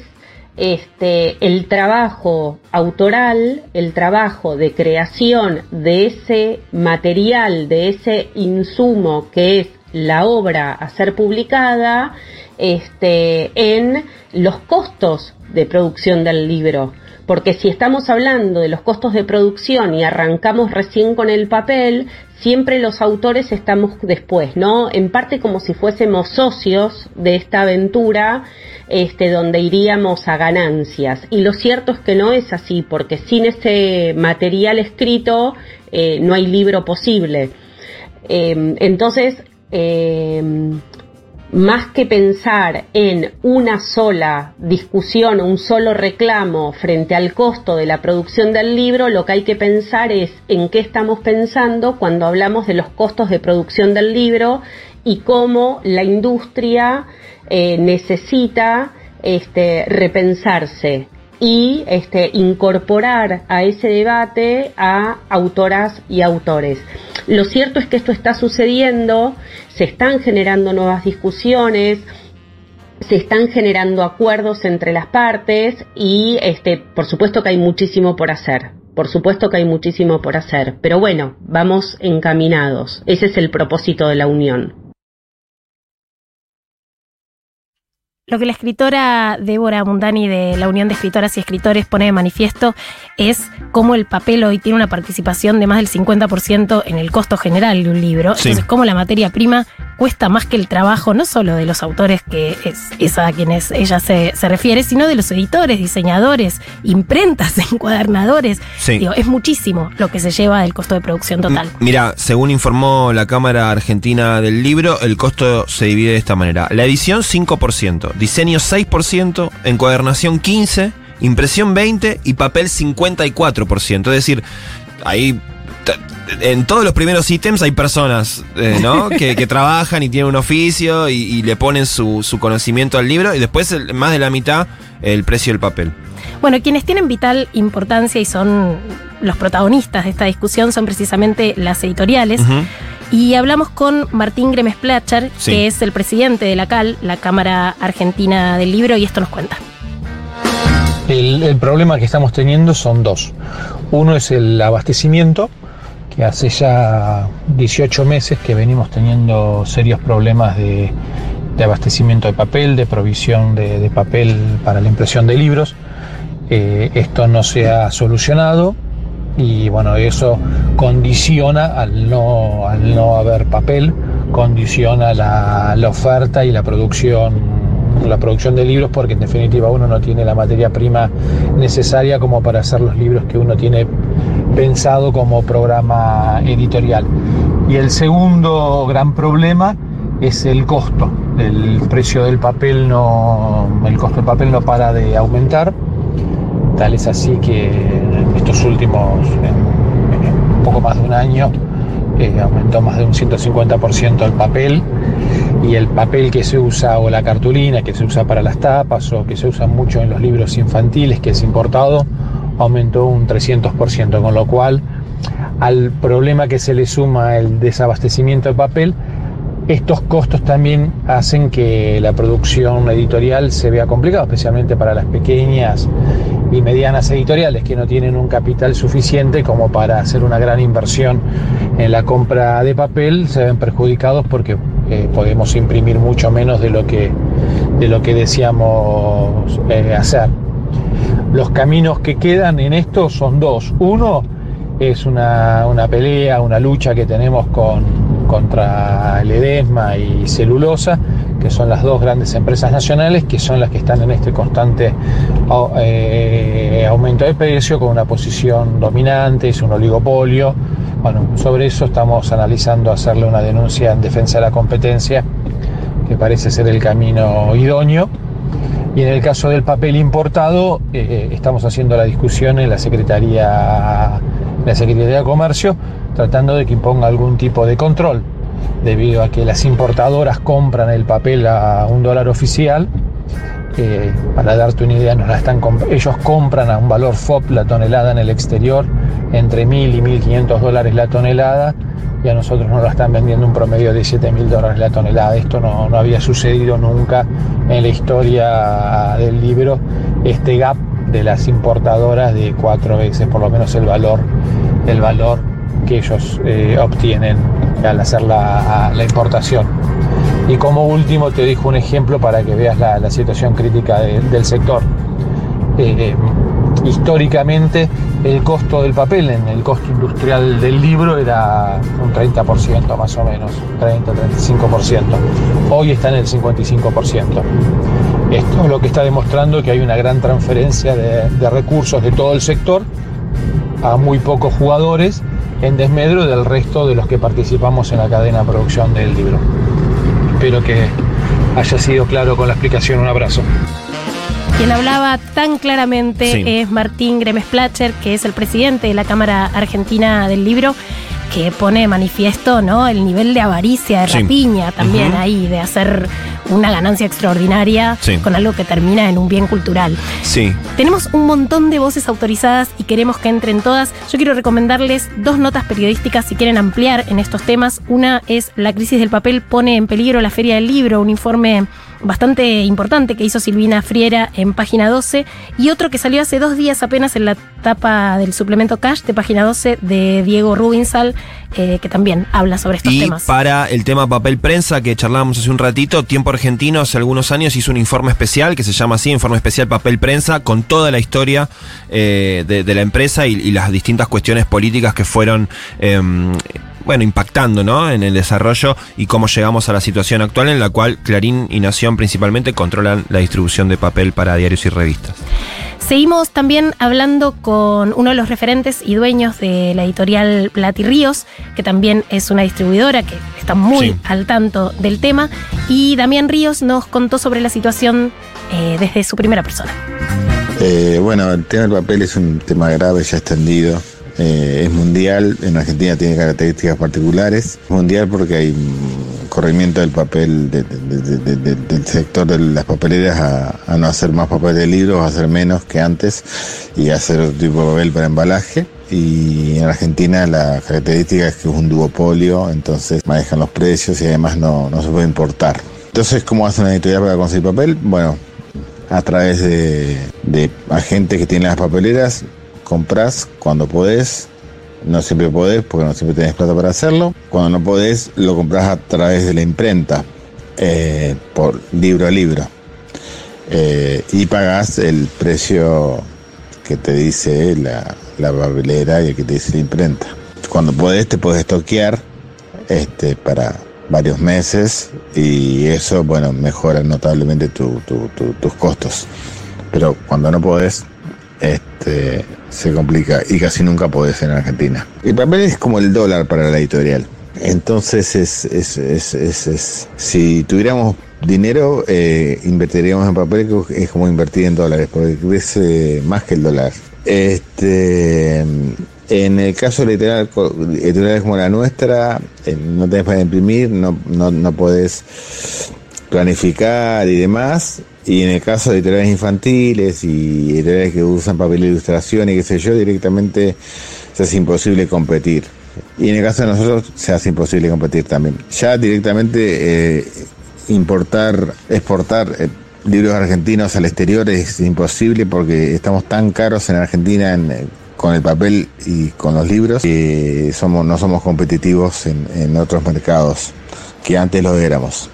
este, el trabajo autoral, el trabajo de creación de ese material, de ese insumo que es la obra a ser publicada, este, en los costos de producción del libro. Porque si estamos hablando de los costos de producción y arrancamos recién con el papel, siempre los autores estamos después, ¿no? En parte como si fuésemos socios de esta aventura, este, donde iríamos a ganancias. Y lo cierto es que no es así, porque sin ese material escrito eh, no hay libro posible. Eh, entonces, eh, más que pensar en una sola discusión, un solo reclamo frente al costo de la producción del libro, lo que hay que pensar es en qué estamos pensando cuando hablamos de los costos de producción del libro y cómo la industria eh, necesita este, repensarse y este, incorporar a ese debate a autoras y autores. Lo cierto es que esto está sucediendo, se están generando nuevas discusiones, se están generando acuerdos entre las partes y este, por supuesto que hay muchísimo por hacer. Por supuesto que hay muchísimo por hacer, pero bueno, vamos encaminados. Ese es el propósito de la unión. Lo que la escritora Débora Mundani de la Unión de Escritoras y Escritores pone de manifiesto es cómo el papel hoy tiene una participación de más del 50% en el costo general de un libro. Sí. Entonces, cómo la materia prima cuesta más que el trabajo, no solo de los autores, que es, es a quienes ella se, se refiere, sino de los editores, diseñadores, imprentas, [LAUGHS] encuadernadores. Sí. Digo, es muchísimo lo que se lleva del costo de producción total. M- Mira, según informó la Cámara Argentina del Libro, el costo se divide de esta manera. La edición 5%, diseño 6%, encuadernación 15%, impresión 20% y papel 54%. Es decir, ahí en todos los primeros ítems hay personas eh, ¿no? [LAUGHS] que, que trabajan y tienen un oficio y, y le ponen su, su conocimiento al libro y después el- más de la mitad el precio del papel. Bueno, quienes tienen vital importancia y son los protagonistas de esta discusión son precisamente las editoriales. Y hablamos con Martín Gremes Placher, Sí. que es el presidente de la CAL, la Cámara Argentina del Libro, y esto nos cuenta. El, el problema que estamos teniendo son dos. Uno es el abastecimiento, que hace ya 18 meses que venimos teniendo serios problemas de, abastecimiento de papel, de provisión de, de papel para la impresión de libros. Eh, esto no se ha solucionado y bueno, eso condiciona al no, al no haber papel, condiciona la, la oferta y la producción la producción de libros porque en definitiva uno no tiene la materia prima necesaria como para hacer los libros que uno tiene pensado como programa editorial. Y el segundo gran problema es el costo. El precio del papel no, el costo del papel no para de aumentar. Tal es así que en estos últimos, en, en poco más de un año, eh, aumentó más de un 150% el papel y el papel que se usa o la cartulina que se usa para las tapas o que se usa mucho en los libros infantiles que es importado aumentó un 300%, con lo cual al problema que se le suma el desabastecimiento de papel, estos costos también hacen que la producción editorial se vea complicada, especialmente para las pequeñas y medianas editoriales que no tienen un capital suficiente como para hacer una gran inversión en la compra de papel, se ven perjudicados porque eh, podemos imprimir mucho menos de lo que, de lo que deseamos eh, hacer. Los caminos que quedan en esto son dos. Uno es una, una pelea, una lucha que tenemos con, contra el edesma y celulosa, que son las dos grandes empresas nacionales, que son las que están en este constante eh, aumento de precio, con una posición dominante, es un oligopolio. Bueno, sobre eso estamos analizando hacerle una denuncia en defensa de la competencia, que parece ser el camino idóneo. Y en el caso del papel importado, eh, estamos haciendo la discusión en la Secretaría, la Secretaría de Comercio, tratando de que imponga algún tipo de control, debido a que las importadoras compran el papel a un dólar oficial. Eh, para darte una idea, nos la están ellos compran a un valor FOP la tonelada en el exterior, entre 1.000 y 1.500 dólares la tonelada, y a nosotros nos la están vendiendo un promedio de 7.000 dólares la tonelada. Esto no, no había sucedido nunca en la historia del libro, este gap de las importadoras de cuatro veces por lo menos el valor, el valor que ellos eh, obtienen al hacer la, importación. Y como último te dejo un ejemplo para que veas la, situación crítica del sector. Eh, históricamente el costo del papel en el costo industrial del libro era un 30% más o menos, 30-35%. Hoy está en el 55%. Esto es lo que está demostrando que hay una gran transferencia de recursos de todo el sector a muy pocos jugadores en desmedro del resto de los que participamos en la cadena de producción del libro. Espero que haya sido claro con la explicación. Un abrazo. Quien hablaba tan claramente es Martín Gremes Placher, que es el presidente de la Cámara Argentina del Libro, que pone de manifiesto ¿no? el nivel de avaricia, de rapiña también ahí, de hacer una ganancia extraordinaria con algo que termina en un bien cultural. Sí. Tenemos un montón de voces autorizadas y queremos que entren todas. Yo quiero recomendarles dos notas periodísticas si quieren ampliar en estos temas. Una es La crisis del papel pone en peligro la Feria del Libro, un informe bastante importante que hizo Silvina Friera en página 12 y otro que salió hace dos días apenas en la tapa del suplemento Cash de página 12 de Diego Rubinsal, eh, que también habla sobre estos y temas. Para el tema papel prensa que charlábamos hace un ratito, Tiempo Argentino hace algunos años hizo un informe especial que se llama así, Informe Especial Papel Prensa, con toda la historia eh, de, la empresa y, las distintas cuestiones políticas que fueron em, bueno, impactando ¿no? en el desarrollo y cómo llegamos a la situación actual en la cual Clarín y Nación principalmente controlan la distribución de papel para diarios y revistas. Seguimos también hablando con uno de los referentes y dueños de la editorial Plati Ríos, que también es una distribuidora que está muy al tanto del tema. Y Damián Ríos nos contó sobre la situación eh, desde su primera persona. Eh, bueno, el tema del papel es un tema grave, ya extendido. Eh, es mundial, en Argentina tiene características particulares. Mundial porque hay corrimiento del papel del sector de las papeleras a, no hacer más papel de libros, a hacer menos que antes y hacer otro tipo de papel para embalaje. Y en Argentina la característica es que es un duopolio, entonces manejan los precios y además no, no se puede importar. Entonces, ¿cómo hacen una editorial para conseguir papel? Bueno, a través de, de agentes que tienen las papeleras, compras cuando podés, no siempre podés porque no siempre tenés plata para hacerlo. Cuando no podés, lo compras a través de la imprenta, eh, por libro a libro. Eh, y pagás el precio que te dice la, la y que te dice la imprenta. Cuando podés, te podés estoquear este, para varios meses y eso, bueno, mejora notablemente tus costos. Pero cuando no podés, este, se complica y casi nunca ser en Argentina. El papel es como el dólar para la editorial. Entonces, es, es, es, si tuviéramos dinero, eh, invertiríamos en papel, que es como invertir en dólares, porque crece más que el dólar. Este, en el caso de editoriales como la nuestra, eh, no tenés para imprimir, no, no, no podés planificar y demás, y en el caso de editoriales infantiles y editoriales que usan papel de ilustración y qué sé yo, directamente se hace imposible competir. Y en el caso de nosotros se hace imposible competir también. Ya directamente eh, importar, exportar eh, libros argentinos al exterior es imposible porque estamos tan caros en Argentina eh, con el papel y con los libros que somos, no somos competitivos en, en otros mercados que antes lo éramos.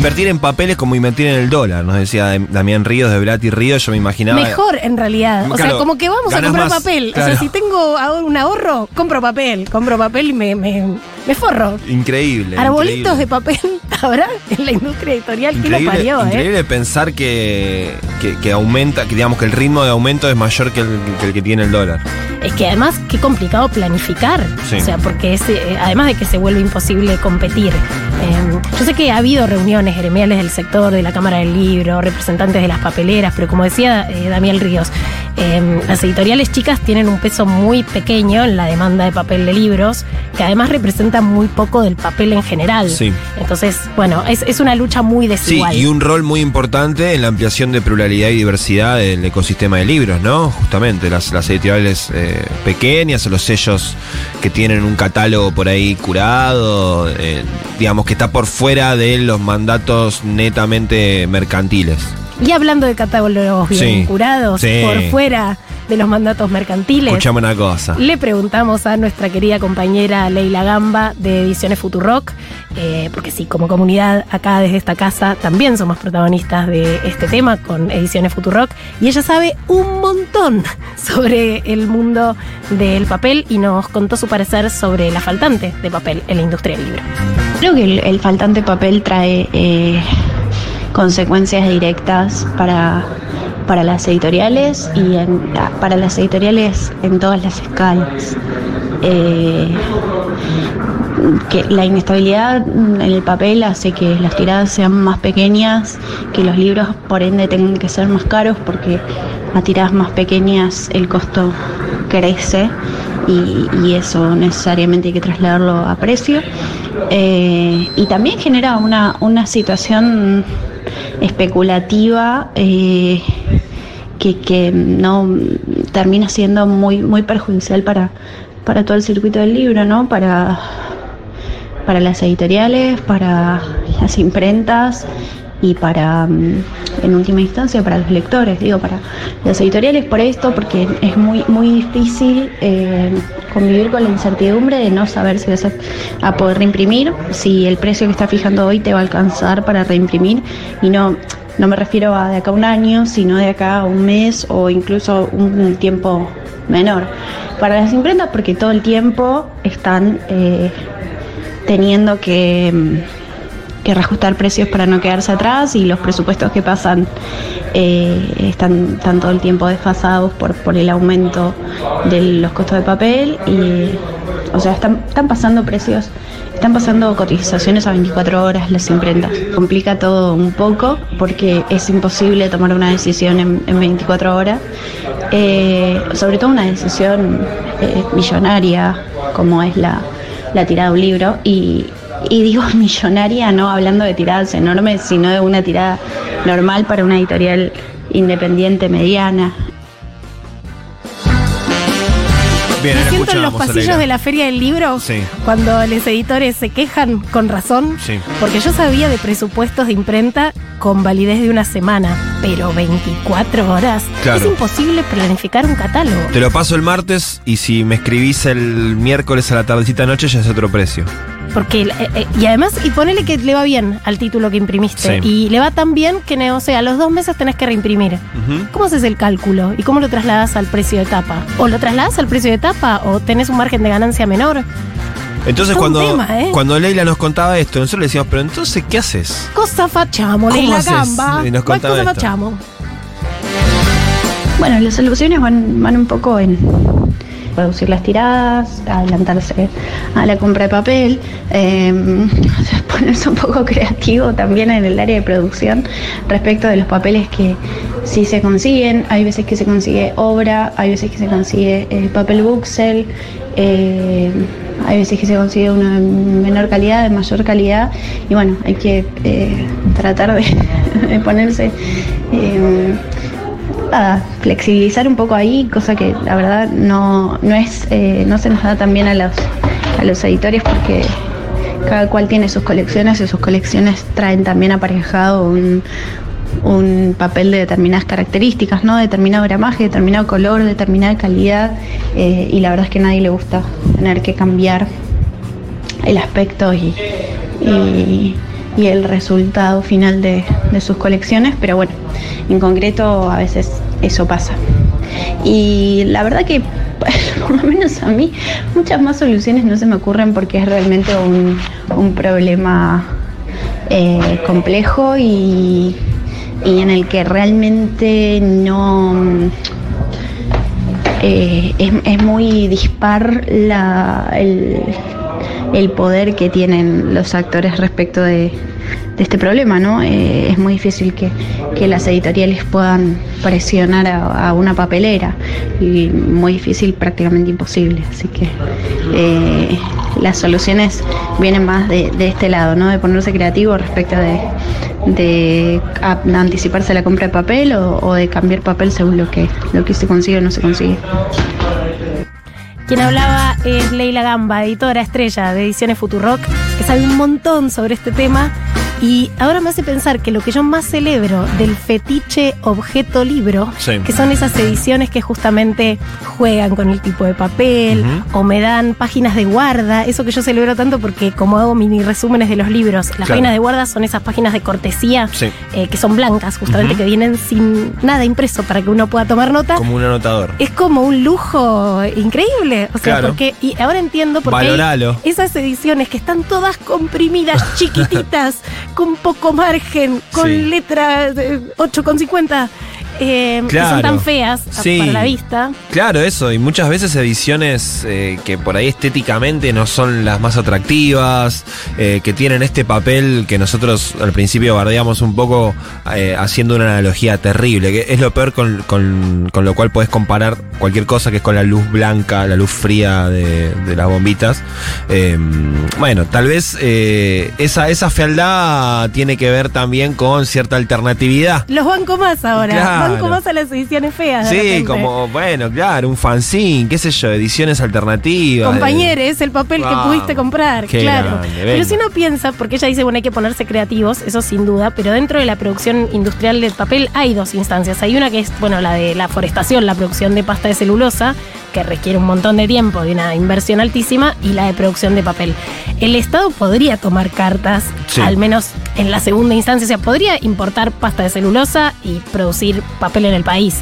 Invertir en papeles como invertir en el dólar, nos decía Damián Ríos de Blati Ríos, yo me imaginaba. Mejor en realidad. o sea, como que vamos a comprar papel. O sea, si tengo un ahorro, compro papel. Compro papel y me, me, forro. Increíble. Arbolitos de papel [LAUGHS] habrá en la industria editorial que lo Increíble, parió, ¿eh? increíble pensar que, que, que aumenta, que digamos que el ritmo de aumento es mayor que el que, el que tiene el dólar. Es que además, qué complicado planificar. Sí. O sea, porque es, eh, además de que se vuelve imposible competir. Eh, yo sé que ha habido reuniones gremiales del sector, de la Cámara del Libro, representantes de las papeleras, pero como decía eh, Damián Ríos, eh, las editoriales chicas tienen un peso muy pequeño en la demanda de papel de libros, que además representa muy poco del papel en general. Sí. Entonces, bueno, es, es una lucha muy Sí, desigual. y un rol muy importante en la ampliación de pluralidad y diversidad del ecosistema de libros, ¿no? Justamente, las, las editoriales eh, pequeñas los sellos que tienen un catálogo por ahí curado, eh, digamos que está por fuera de los mandatos netamente mercantiles. Y hablando de catálogos bien Sí. curados, Sí. por fuera de los mandatos mercantiles. Escuchame una cosa. Le preguntamos a nuestra querida compañera Leila Gamba de Ediciones Futurock, eh, porque sí, como comunidad acá desde esta casa también somos protagonistas de este tema con Ediciones Futurock, y ella sabe un montón [LAUGHS] sobre el mundo del papel y nos contó su parecer sobre la faltante de papel en la industria del libro. Creo que el, el faltante papel trae eh, consecuencias directas para, para las editoriales y para las editoriales en todas las escalas. Eh, que la inestabilidad en el papel hace que las tiradas sean más pequeñas, que los libros por ende tengan que ser más caros porque a tiradas más pequeñas el costo crece y, y eso necesariamente hay que trasladarlo a precio. Eh, y también genera una, una situación especulativa eh, que, que no termina siendo muy, muy perjudicial para, para todo el circuito del libro, ¿no? Para, para las editoriales, para las imprentas y para, mm, en última instancia, para los lectores, digo, para las editoriales por esto, porque es muy, muy difícil eh, convivir con la incertidumbre de no saber si vas a, a poder reimprimir, si el precio que está fijando hoy te va a alcanzar para reimprimir y no, no me refiero a de acá a un año, sino de acá a un mes o incluso un tiempo menor. Para las imprentas, porque todo el tiempo están eh, teniendo que, mm, que reajustar precios para no quedarse atrás y los presupuestos que pasan eh, están, todo el tiempo desfasados por, por el aumento de los costos de papel y o sea están, están pasando precios están pasando cotizaciones a 24 horas las imprentas. Complica todo un poco porque es imposible tomar una decisión en, en 24 horas. Eh, sobre todo una decisión eh, millonaria como es la, la tirada de un libro y, y digo [LAUGHS] millonaria no hablando de tiradas enormes, sino de una tirada normal para una editorial independiente mediana. Bien, Me siento en los pasillos de la Feria del Libro Sí. cuando los editores se quejan con razón, Sí. porque yo sabía de presupuestos de imprenta con validez de una semana, pero 24 horas. Claro. Es imposible planificar un catálogo. Te lo paso el martes y si me escribís el miércoles a la tardecita noche ya es otro precio. Porque, eh, eh, y además, y ponele que le va bien al título que imprimiste. Sí. Y le va tan bien que, o sea, a los dos meses tenés que reimprimir. ¿Cómo haces el cálculo? ¿Y cómo lo trasladas al precio de tapa? ¿O lo trasladas al precio de tapa o tenés un margen de ganancia menor? Entonces cuando, tema, ¿eh? cuando Leila nos contaba esto, nosotros le decíamos, pero entonces, ¿qué haces? Cosa fachamo, ¿Cómo Leila? Gamba. Y nos ¿Cuál contaba cosa esto. fachamo? Bueno, las soluciones van, van un poco en reducir las tiradas, adelantarse a la compra de papel, sea, [LAUGHS] ponerse un poco creativo también en el área de producción respecto de los papeles que sí se consiguen. Hay veces que se consigue obra, hay veces que se consigue eh, papel buxel, eh, hay veces que se consigue uno de menor calidad, de mayor calidad, y bueno, hay que eh, tratar de, [LAUGHS] ponerse... eh, flexibilizar un poco ahí, cosa que la verdad no, no es, eh, no se nos da tan bien a los, a los editores porque cada cual tiene sus colecciones y sus colecciones traen también aparejado un, un papel de determinadas características, ¿no? Determinado gramaje, determinado color, determinada calidad, eh, y la verdad es que a nadie le gusta tener que cambiar el aspecto y, y- y el resultado final de, de sus colecciones, pero bueno, en concreto a veces eso pasa. Y la verdad que, [LAUGHS] por lo menos a mí, muchas más soluciones no se me ocurren porque es realmente un, un problema eh, complejo y, y en el que realmente no eh, es, es muy dispar la, el, el poder que tienen los actores respecto de, este problema, ¿no? Eh, es muy difícil que, las editoriales puedan presionar a, una papelera y muy difícil, prácticamente imposible. Así que eh, las soluciones vienen más de, este lado, ¿no? De ponerse creativo respecto de, de a- anticiparse a la compra de papel o, o de cambiar papel según lo que, lo que se consigue o no se consigue. Quien hablaba es Leila Gamba, editora estrella de Ediciones Futurock, que sabe un montón sobre este tema. Y ahora me hace pensar que lo que yo más celebro del fetiche objeto libro, Sí. que son esas ediciones que justamente juegan con el tipo de papel o me dan páginas de guarda, eso que yo celebro tanto porque como hago mini resúmenes de los libros, las Claro. páginas de guarda son esas páginas de cortesía Sí. eh, que son blancas, justamente que vienen sin nada impreso para que uno pueda tomar nota Como un anotador. es como un lujo increíble. O sea, Claro. porque. Y ahora entiendo por qué. Esas ediciones que están todas comprimidas, [LAUGHS] chiquititas, con poco margen, con Sí. letras eh, 8,50. Eh, que son tan feas Sí. para la vista. Claro, eso, y muchas veces ediciones eh, que por ahí estéticamente no son las más atractivas, eh, que tienen este papel que nosotros al principio bardeamos un poco eh, haciendo una analogía terrible, que es lo peor con, con- con lo cual puedes comparar cualquier cosa que es con la luz blanca, la luz fría de, de las bombitas. Eh, bueno, tal vez esa, esa fealdad tiene que ver también con cierta alternatividad. Los banco más ahora. Claro. Banco más a las ediciones feas. de Sí, repente. como, bueno, claro, un fanzine, qué sé yo, ediciones alternativas. Compañeros, el papel que pudiste comprar, Qué claro. grande, pero si uno piensa, porque ella dice, bueno, hay que ponerse creativos, eso sin duda, pero dentro de la producción industrial del papel hay dos instancias. Hay una que es, bueno, la de la forestación, la producción de pasta de celulosa, que requiere un montón de tiempo y una inversión altísima, y la de producción de papel. El Estado podría tomar cartas, Sí. al menos en la segunda instancia, o sea, podría importar pasta de celulosa y producir papel en el país.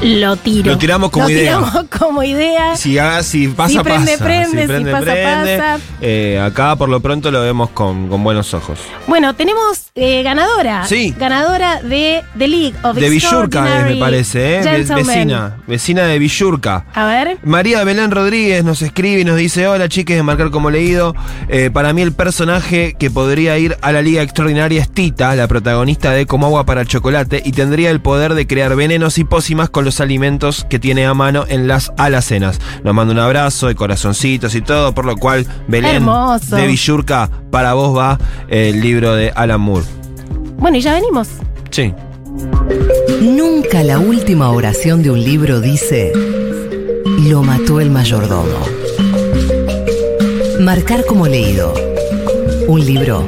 Lo tiro. Lo tiramos como Lo idea. tiramos [LAUGHS] como idea. Si, haga- si pasa, Si prende, pasa. prende, si pasa, pasa. Eh, acá por lo pronto lo vemos con, con buenos ojos. Bueno, tenemos eh, ganadora. Sí. Ganadora de The League of De Villurca me parece, ¿eh? Vecina, vecina de Villurca. A ver. María Belén Rodríguez nos escribe y nos dice, hola chiques de Marcar como leído, Eh, para mí el personaje que podría ir a la Liga Extraordinaria es Tita, la protagonista de Como agua para chocolate, y tendría el poder de crear venenos y pócimas con los alimentos que tiene a mano en las alacenas. Nos manda un abrazo de corazoncitos y todo, por lo cual Belén Hermoso. de Villurca, para vos va el libro de Alan Moore. Bueno, y ya venimos. Sí. Nunca la última oración de un libro dice, lo mató el mayordomo. Marcar como leído. Un libro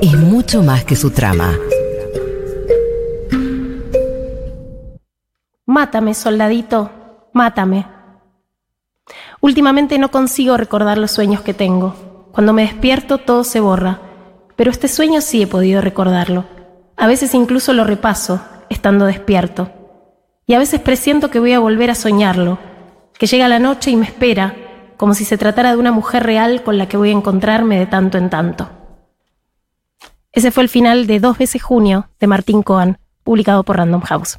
es mucho más que su trama. Mátame, soldadito. Mátame. Últimamente no consigo recordar los sueños que tengo. Cuando me despierto todo se borra. Pero este sueño sí he podido recordarlo. A veces incluso lo repaso, estando despierto. Y a veces presiento que voy a volver a soñarlo, que llega la noche y me espera, como si se tratara de una mujer real con la que voy a encontrarme de tanto en tanto. Ese fue el final de Dos veces junio de Martín Cohen, publicado por Random House.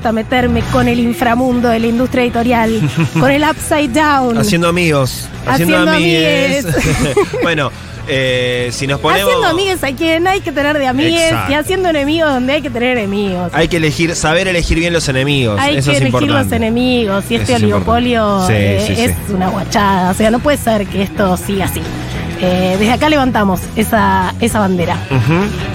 Gusta meterme con el inframundo de la industria editorial, [LAUGHS] con el upside down. Haciendo amigos. Haciendo, Haciendo amigues. [LAUGHS] bueno, eh, si nos ponemos... Haciendo amigues a quien hay que tener de amigues Exacto. y haciendo enemigos donde hay que tener enemigos. Hay que elegir, saber elegir bien los enemigos. Hay Eso que es elegir importante. los enemigos y este es oligopolio importante. Sí, eh, sí, es sí. una guachada. O sea, no puede ser que esto siga así. Eh, desde acá levantamos esa, esa bandera.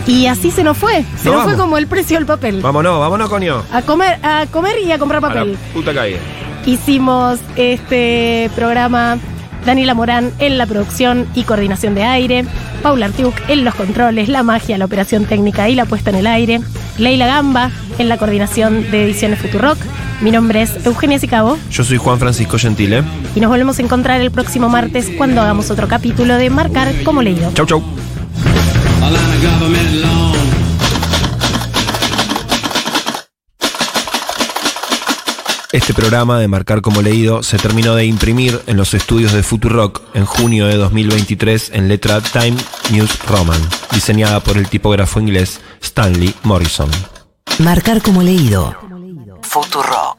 Y así se nos fue. Se Nos nos fue como el precio del papel. Vámonos, vámonos, coño. A comer, a comer y a comprar A la papel. puta calle. Hicimos este programa Daniela Morán en la producción y coordinación de aire, Paula Artiuk en los controles, la magia, la operación técnica y la puesta en el aire, Leila Gamba en la coordinación de ediciones Futurock Mi nombre es Eugenia Sicabo Yo soy Juan Francisco Gentile. y nos volvemos a encontrar el próximo martes cuando hagamos otro capítulo de Marcar como leído. Chau, chau. Este programa de Marcar como leído se terminó de imprimir en los estudios de Futurock en junio de 2023 en letra Time News Roman, diseñada por el tipógrafo inglés Stanley Morrison. Marcar como leído. Futurock.